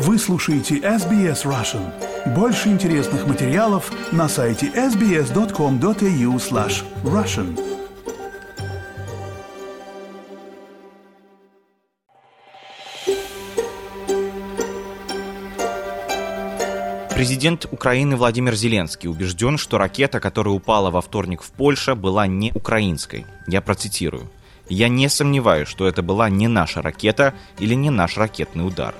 Вы слушаете SBS Russian. Больше интересных материалов на сайте sbs.com.au slash russian. Президент Украины Владимир Зеленский убежден, что ракета, которая упала во вторник в Польше, была не украинской. Я процитирую. «Я не сомневаюсь, что это была не наша ракета или не наш ракетный удар.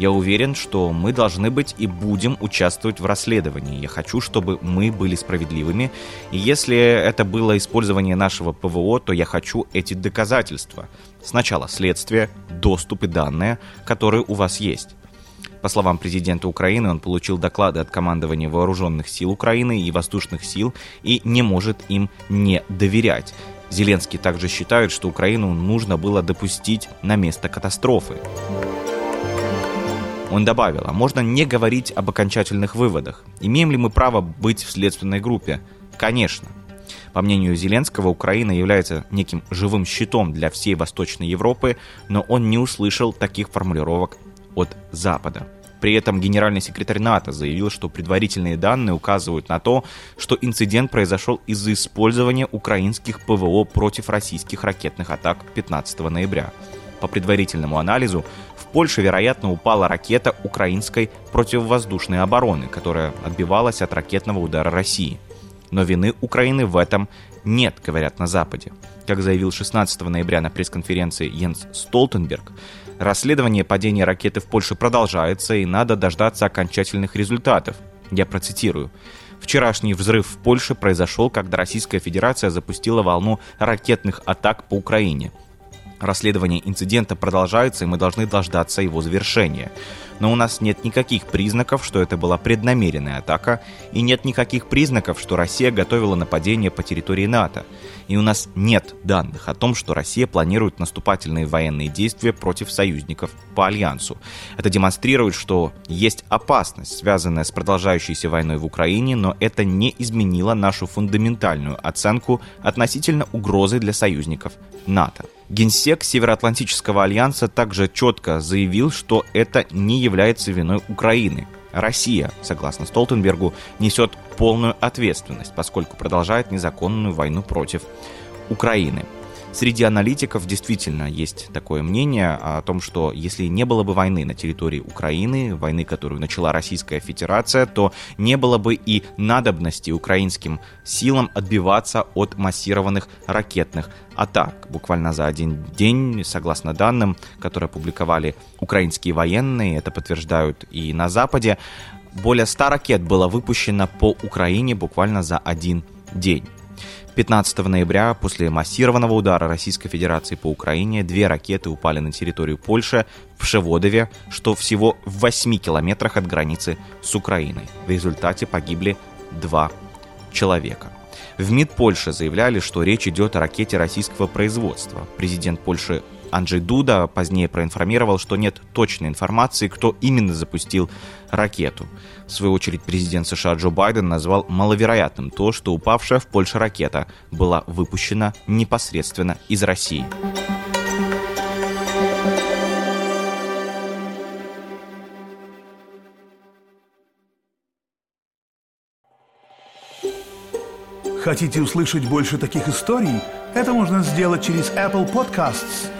Я уверен, что мы должны быть и будем участвовать в расследовании. Я хочу, чтобы мы были справедливыми. И если это было использование нашего ПВО, то я хочу эти доказательства. Сначала следствие, доступ и данные, которые у вас есть. По словам президента Украины, он получил доклады от командования вооруженных сил Украины и воздушных сил и не может им не доверять. Зеленский также считает, что Украину нужно было допустить на место катастрофы. Он добавил, а можно не говорить об окончательных выводах. Имеем ли мы право быть в следственной группе? Конечно. По мнению Зеленского, Украина является неким живым щитом для всей Восточной Европы, но он не услышал таких формулировок от Запада. При этом генеральный секретарь НАТО заявил, что предварительные данные указывают на то, что инцидент произошел из-за использования украинских ПВО против российских ракетных атак 15 ноября. По предварительному анализу, в Польше, вероятно, упала ракета украинской противовоздушной обороны, которая отбивалась от ракетного удара России. Но вины Украины в этом нет, говорят на Западе. Как заявил 16 ноября на пресс-конференции Йенс Столтенберг, Расследование падения ракеты в Польше продолжается, и надо дождаться окончательных результатов. Я процитирую. Вчерашний взрыв в Польше произошел, когда Российская Федерация запустила волну ракетных атак по Украине. Расследование инцидента продолжается, и мы должны дождаться его завершения. Но у нас нет никаких признаков, что это была преднамеренная атака, и нет никаких признаков, что Россия готовила нападение по территории НАТО. И у нас нет данных о том, что Россия планирует наступательные военные действия против союзников по Альянсу. Это демонстрирует, что есть опасность, связанная с продолжающейся войной в Украине, но это не изменило нашу фундаментальную оценку относительно угрозы для союзников НАТО. Генсек Североатлантического альянса также четко заявил, что это не является виной Украины. Россия, согласно Столтенбергу, несет полную ответственность, поскольку продолжает незаконную войну против Украины. Среди аналитиков действительно есть такое мнение о том, что если не было бы войны на территории Украины, войны, которую начала Российская Федерация, то не было бы и надобности украинским силам отбиваться от массированных ракетных атак. Буквально за один день, согласно данным, которые опубликовали украинские военные, это подтверждают и на Западе, более 100 ракет было выпущено по Украине буквально за один день. 15 ноября после массированного удара Российской Федерации по Украине две ракеты упали на территорию Польши в Шеводове, что всего в 8 километрах от границы с Украиной. В результате погибли два человека. В МИД Польши заявляли, что речь идет о ракете российского производства. Президент Польши Анджей Дуда позднее проинформировал, что нет точной информации, кто именно запустил ракету. В свою очередь президент США Джо Байден назвал маловероятным то, что упавшая в Польше ракета была выпущена непосредственно из России. Хотите услышать больше таких историй? Это можно сделать через Apple Podcasts –